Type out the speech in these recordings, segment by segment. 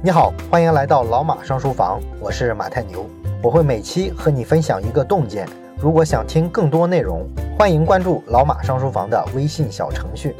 你好，欢迎来到老马上书房，我是马太牛，我会每期和你分享一个洞见。如果想听更多内容，欢迎关注老马上书房的微信小程序。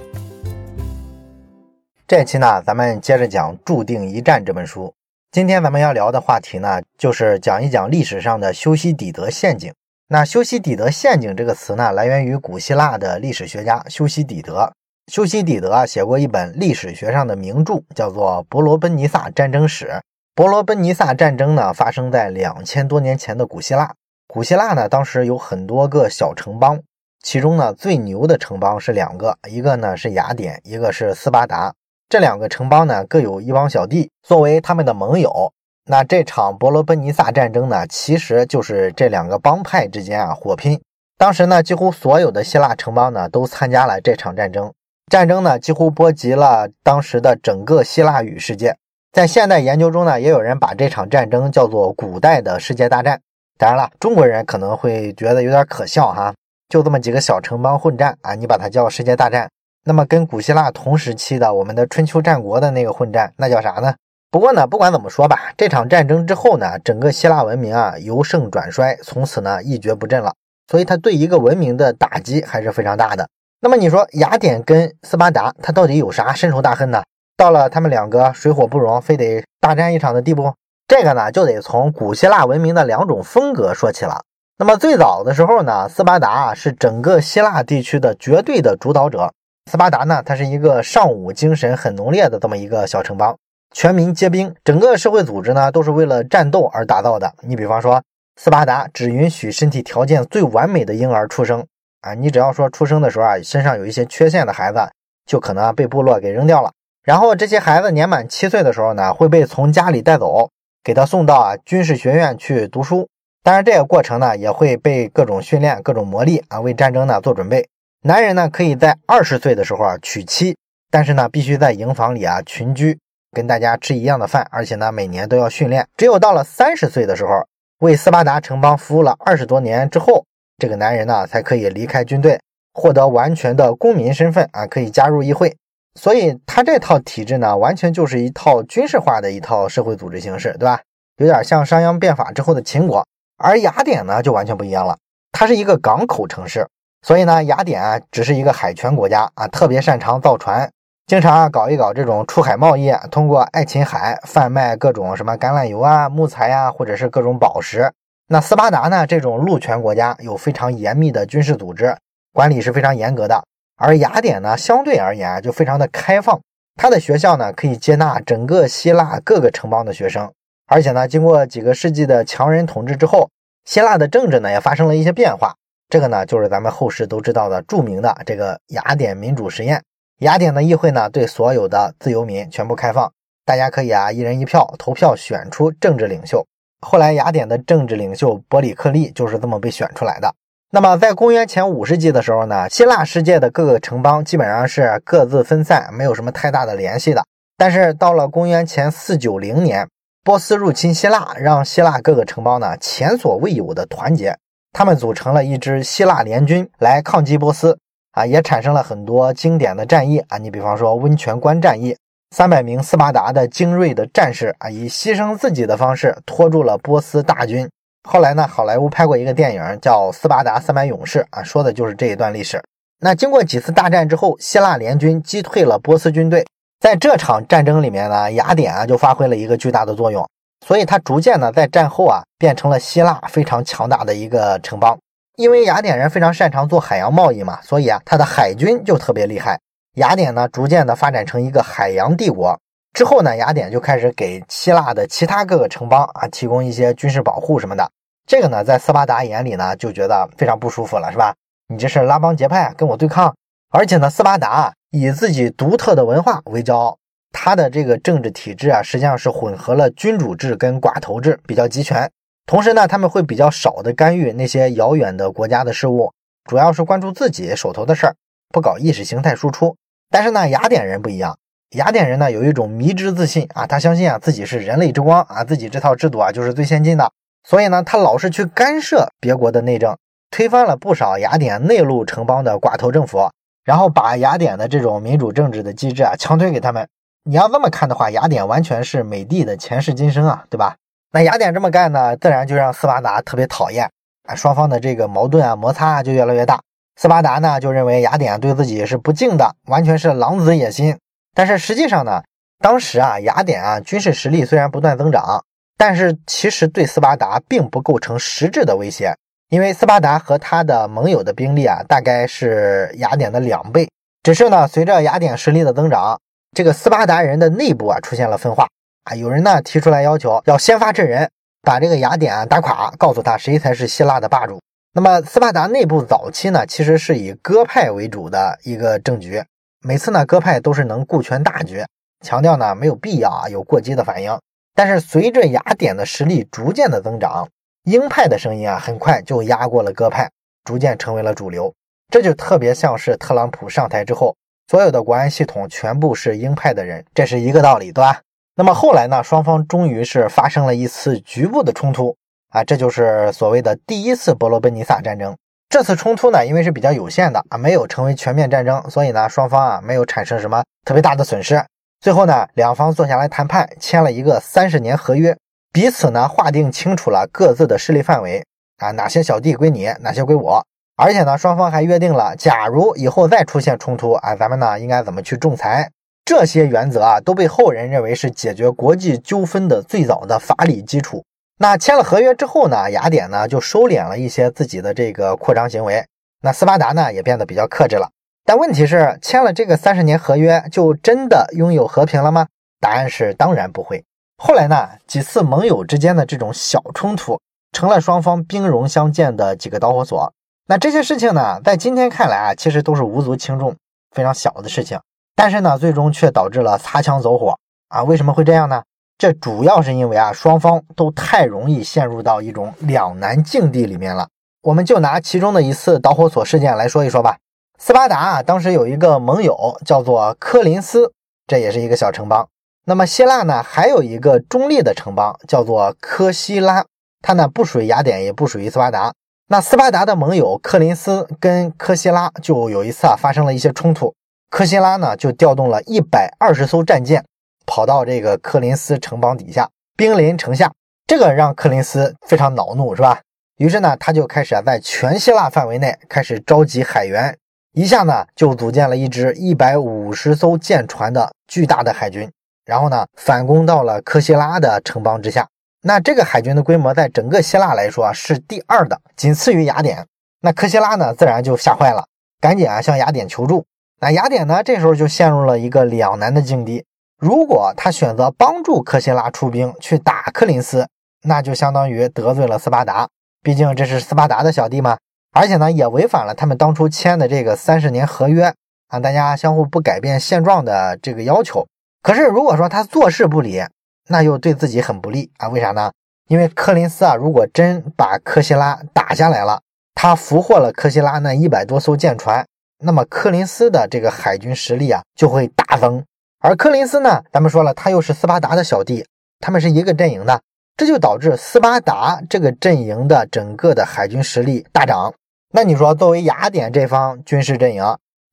这期呢，咱们接着讲《注定一战》这本书。今天咱们要聊的话题呢，就是讲一讲历史上的修昔底德陷阱。那修昔底德陷阱这个词呢，来源于古希腊的历史学家修昔底德。修昔底德啊，写过一本历史学上的名著，叫做《伯罗奔尼撒战争史》。伯罗奔尼撒战争呢，发生在两千多年前的古希腊。古希腊呢，当时有很多个小城邦，其中呢，最牛的城邦是两个，一个呢是雅典，一个是斯巴达。这两个城邦呢，各有一帮小弟作为他们的盟友。那这场伯罗奔尼撒战争呢，其实就是这两个帮派之间啊火拼。当时呢，几乎所有的希腊城邦呢，都参加了这场战争。战争呢，几乎波及了当时的整个希腊语世界。在现代研究中呢，也有人把这场战争叫做古代的世界大战。当然了，中国人可能会觉得有点可笑哈，就这么几个小城邦混战啊，你把它叫世界大战。那么跟古希腊同时期的我们的春秋战国的那个混战，那叫啥呢？不过呢，不管怎么说吧，这场战争之后呢，整个希腊文明啊由盛转衰，从此呢一蹶不振了。所以它对一个文明的打击还是非常大的。那么你说雅典跟斯巴达，他到底有啥深仇大恨呢？到了他们两个水火不容，非得大战一场的地步，这个呢就得从古希腊文明的两种风格说起了。那么最早的时候呢，斯巴达啊是整个希腊地区的绝对的主导者。斯巴达呢，它是一个尚武精神很浓烈的这么一个小城邦，全民皆兵，整个社会组织呢都是为了战斗而打造的。你比方说，斯巴达只允许身体条件最完美的婴儿出生。啊，你只要说出生的时候啊，身上有一些缺陷的孩子，就可能被部落给扔掉了。然后这些孩子年满七岁的时候呢，会被从家里带走，给他送到啊军事学院去读书。当然，这个过程呢，也会被各种训练、各种磨砺啊，为战争呢做准备。男人呢，可以在二十岁的时候啊娶妻，但是呢，必须在营房里啊群居，跟大家吃一样的饭，而且呢，每年都要训练。只有到了三十岁的时候，为斯巴达城邦服务了二十多年之后。这个男人呢，才可以离开军队，获得完全的公民身份啊，可以加入议会。所以他这套体制呢，完全就是一套军事化的一套社会组织形式，对吧？有点像商鞅变法之后的秦国。而雅典呢，就完全不一样了，它是一个港口城市，所以呢，雅典啊，只是一个海权国家啊，特别擅长造船，经常啊搞一搞这种出海贸易，通过爱琴海贩卖各种什么橄榄油啊、木材呀，或者是各种宝石。那斯巴达呢？这种陆权国家有非常严密的军事组织，管理是非常严格的。而雅典呢，相对而言啊就非常的开放，它的学校呢可以接纳整个希腊各个城邦的学生。而且呢，经过几个世纪的强人统治之后，希腊的政治呢也发生了一些变化。这个呢，就是咱们后世都知道的著名的这个雅典民主实验。雅典的议会呢，对所有的自由民全部开放，大家可以啊一人一票投票选出政治领袖。后来，雅典的政治领袖伯里克利就是这么被选出来的。那么，在公元前五世纪的时候呢，希腊世界的各个城邦基本上是各自分散，没有什么太大的联系的。但是到了公元前四九零年，波斯入侵希腊，让希腊各个城邦呢前所未有的团结，他们组成了一支希腊联军来抗击波斯啊，也产生了很多经典的战役啊，你比方说温泉关战役。三百名斯巴达的精锐的战士啊，以牺牲自己的方式拖住了波斯大军。后来呢，好莱坞拍过一个电影叫《斯巴达三百勇士》啊，说的就是这一段历史。那经过几次大战之后，希腊联军击退了波斯军队。在这场战争里面呢，雅典啊就发挥了一个巨大的作用，所以它逐渐呢在战后啊变成了希腊非常强大的一个城邦。因为雅典人非常擅长做海洋贸易嘛，所以啊，他的海军就特别厉害。雅典呢，逐渐的发展成一个海洋帝国之后呢，雅典就开始给希腊的其他各个城邦啊提供一些军事保护什么的。这个呢，在斯巴达眼里呢，就觉得非常不舒服了，是吧？你这是拉帮结派，跟我对抗。而且呢，斯巴达以自己独特的文化为骄傲，他的这个政治体制啊，实际上是混合了君主制跟寡头制，比较集权。同时呢，他们会比较少的干预那些遥远的国家的事务，主要是关注自己手头的事儿，不搞意识形态输出。但是呢，雅典人不一样。雅典人呢有一种迷之自信啊，他相信啊自己是人类之光啊，自己这套制度啊就是最先进的。所以呢，他老是去干涉别国的内政，推翻了不少雅典内陆城邦的寡头政府，然后把雅典的这种民主政治的机制啊强推给他们。你要这么看的话，雅典完全是美帝的前世今生啊，对吧？那雅典这么干呢，自然就让斯巴达特别讨厌啊，双方的这个矛盾啊、摩擦啊就越来越大。斯巴达呢就认为雅典对自己是不敬的，完全是狼子野心。但是实际上呢，当时啊雅典啊军事实力虽然不断增长，但是其实对斯巴达并不构成实质的威胁，因为斯巴达和他的盟友的兵力啊大概是雅典的两倍。只是呢，随着雅典实力的增长，这个斯巴达人的内部啊出现了分化啊，有人呢提出来要求要先发制人，把这个雅典打垮，告诉他谁才是希腊的霸主。那么斯巴达内部早期呢，其实是以鸽派为主的一个政局，每次呢鸽派都是能顾全大局，强调呢没有必要啊有过激的反应。但是随着雅典的实力逐渐的增长，鹰派的声音啊很快就压过了鸽派，逐渐成为了主流。这就特别像是特朗普上台之后，所有的国安系统全部是鹰派的人，这是一个道理，对吧？那么后来呢，双方终于是发生了一次局部的冲突。啊，这就是所谓的第一次伯罗奔尼撒战争。这次冲突呢，因为是比较有限的啊，没有成为全面战争，所以呢，双方啊没有产生什么特别大的损失。最后呢，两方坐下来谈判，签了一个三十年合约，彼此呢划定清楚了各自的势力范围啊，哪些小弟归你，哪些归我。而且呢，双方还约定了，假如以后再出现冲突啊，咱们呢应该怎么去仲裁。这些原则啊，都被后人认为是解决国际纠纷的最早的法理基础。那签了合约之后呢，雅典呢就收敛了一些自己的这个扩张行为，那斯巴达呢也变得比较克制了。但问题是，签了这个三十年合约，就真的拥有和平了吗？答案是当然不会。后来呢，几次盟友之间的这种小冲突，成了双方兵戎相见的几个导火索。那这些事情呢，在今天看来啊，其实都是无足轻重、非常小的事情，但是呢，最终却导致了擦枪走火啊！为什么会这样呢？这主要是因为啊，双方都太容易陷入到一种两难境地里面了。我们就拿其中的一次导火索事件来说一说吧。斯巴达啊，当时有一个盟友叫做科林斯，这也是一个小城邦。那么希腊呢，还有一个中立的城邦叫做科西拉，它呢不属于雅典，也不属于斯巴达。那斯巴达的盟友科林斯跟科西拉就有一次啊发生了一些冲突，科西拉呢就调动了一百二十艘战舰。跑到这个科林斯城邦底下，兵临城下，这个让克林斯非常恼怒，是吧？于是呢，他就开始啊，在全希腊范围内开始召集海员，一下呢就组建了一支一百五十艘舰船的巨大的海军，然后呢反攻到了科西拉的城邦之下。那这个海军的规模在整个希腊来说啊是第二的，仅次于雅典。那科西拉呢自然就吓坏了，赶紧啊向雅典求助。那雅典呢这时候就陷入了一个两难的境地。如果他选择帮助科西拉出兵去打克林斯，那就相当于得罪了斯巴达，毕竟这是斯巴达的小弟嘛。而且呢，也违反了他们当初签的这个三十年合约啊，大家相互不改变现状的这个要求。可是如果说他坐视不理，那又对自己很不利啊。为啥呢？因为克林斯啊，如果真把科西拉打下来了，他俘获了科西拉那一百多艘舰船，那么克林斯的这个海军实力啊就会大增。而柯林斯呢？咱们说了，他又是斯巴达的小弟，他们是一个阵营的，这就导致斯巴达这个阵营的整个的海军实力大涨。那你说，作为雅典这方军事阵营，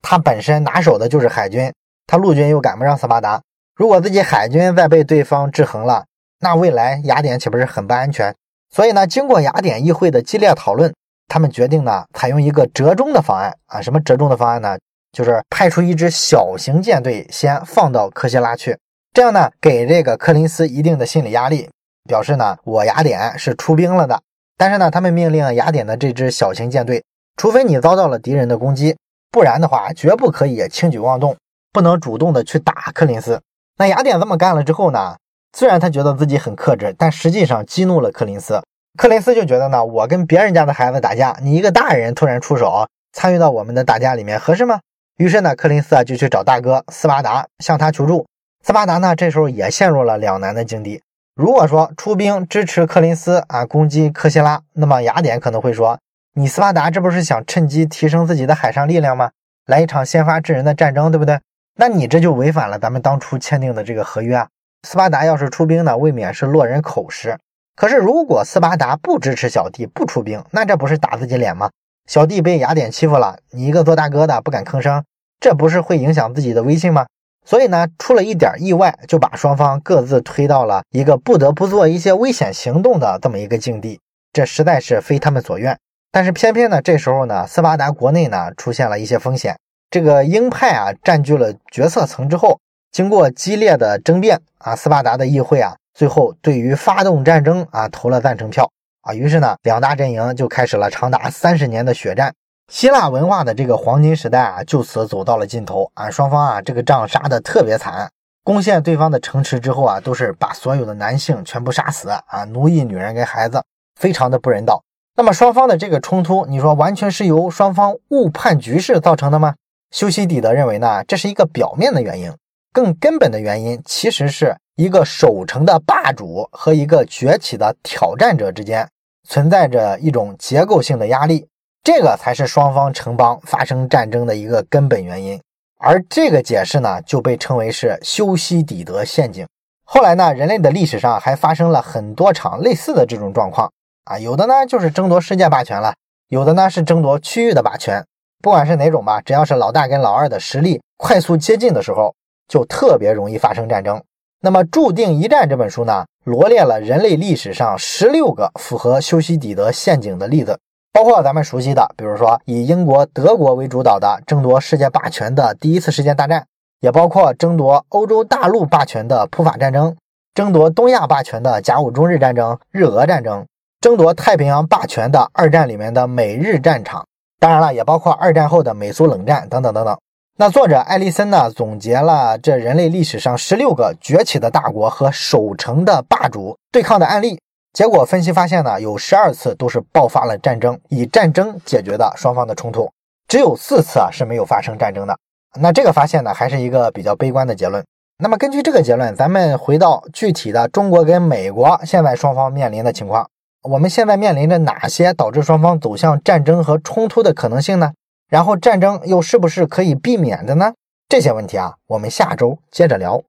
他本身拿手的就是海军，他陆军又赶不上斯巴达，如果自己海军再被对方制衡了，那未来雅典岂不是很不安全？所以呢，经过雅典议会的激烈讨论，他们决定呢，采用一个折中的方案啊，什么折中的方案呢？就是派出一支小型舰队，先放到科西拉去，这样呢，给这个柯林斯一定的心理压力，表示呢，我雅典是出兵了的。但是呢，他们命令雅典的这支小型舰队，除非你遭到了敌人的攻击，不然的话，绝不可以轻举妄动，不能主动的去打柯林斯。那雅典这么干了之后呢，虽然他觉得自己很克制，但实际上激怒了柯林斯。柯林斯就觉得呢，我跟别人家的孩子打架，你一个大人突然出手参与到我们的打架里面，合适吗？于是呢，柯林斯啊就去找大哥斯巴达，向他求助。斯巴达呢这时候也陷入了两难的境地。如果说出兵支持柯林斯啊攻击科西拉，那么雅典可能会说：“你斯巴达这不是想趁机提升自己的海上力量吗？来一场先发制人的战争，对不对？那你这就违反了咱们当初签订的这个合约啊！斯巴达要是出兵呢，未免是落人口实。可是如果斯巴达不支持小弟不出兵，那这不是打自己脸吗？”小弟被雅典欺负了，你一个做大哥的不敢吭声，这不是会影响自己的威信吗？所以呢，出了一点意外，就把双方各自推到了一个不得不做一些危险行动的这么一个境地，这实在是非他们所愿。但是偏偏呢，这时候呢，斯巴达国内呢出现了一些风险。这个鹰派啊占据了决策层之后，经过激烈的争辩啊，斯巴达的议会啊，最后对于发动战争啊投了赞成票啊。于是呢，两大阵营就开始了长达三十年的血战。希腊文化的这个黄金时代啊，就此走到了尽头啊。双方啊，这个仗杀的特别惨，攻陷对方的城池之后啊，都是把所有的男性全部杀死啊，奴役女人跟孩子，非常的不人道。那么双方的这个冲突，你说完全是由双方误判局势造成的吗？修昔底德认为呢，这是一个表面的原因，更根本的原因其实是一个守城的霸主和一个崛起的挑战者之间存在着一种结构性的压力，这个才是双方城邦发生战争的一个根本原因。而这个解释呢，就被称为是修昔底德陷阱。后来呢，人类的历史上还发生了很多场类似的这种状况。啊，有的呢就是争夺世界霸权了，有的呢是争夺区域的霸权。不管是哪种吧，只要是老大跟老二的实力快速接近的时候，就特别容易发生战争。那么《注定一战》这本书呢，罗列了人类历史上十六个符合修昔底德陷阱的例子，包括咱们熟悉的，比如说以英国、德国为主导的争夺世界霸权的第一次世界大战，也包括争夺欧洲大陆霸权的普法战争，争夺东亚霸权的甲午中日战争、日俄战争。争夺太平洋霸权的二战里面的美日战场，当然了，也包括二战后的美苏冷战等等等等。那作者艾利森呢，总结了这人类历史上十六个崛起的大国和守城的霸主对抗的案例，结果分析发现呢，有十二次都是爆发了战争，以战争解决的双方的冲突，只有四次啊是没有发生战争的。那这个发现呢，还是一个比较悲观的结论。那么根据这个结论，咱们回到具体的中国跟美国现在双方面临的情况。我们现在面临着哪些导致双方走向战争和冲突的可能性呢？然后战争又是不是可以避免的呢？这些问题啊，我们下周接着聊。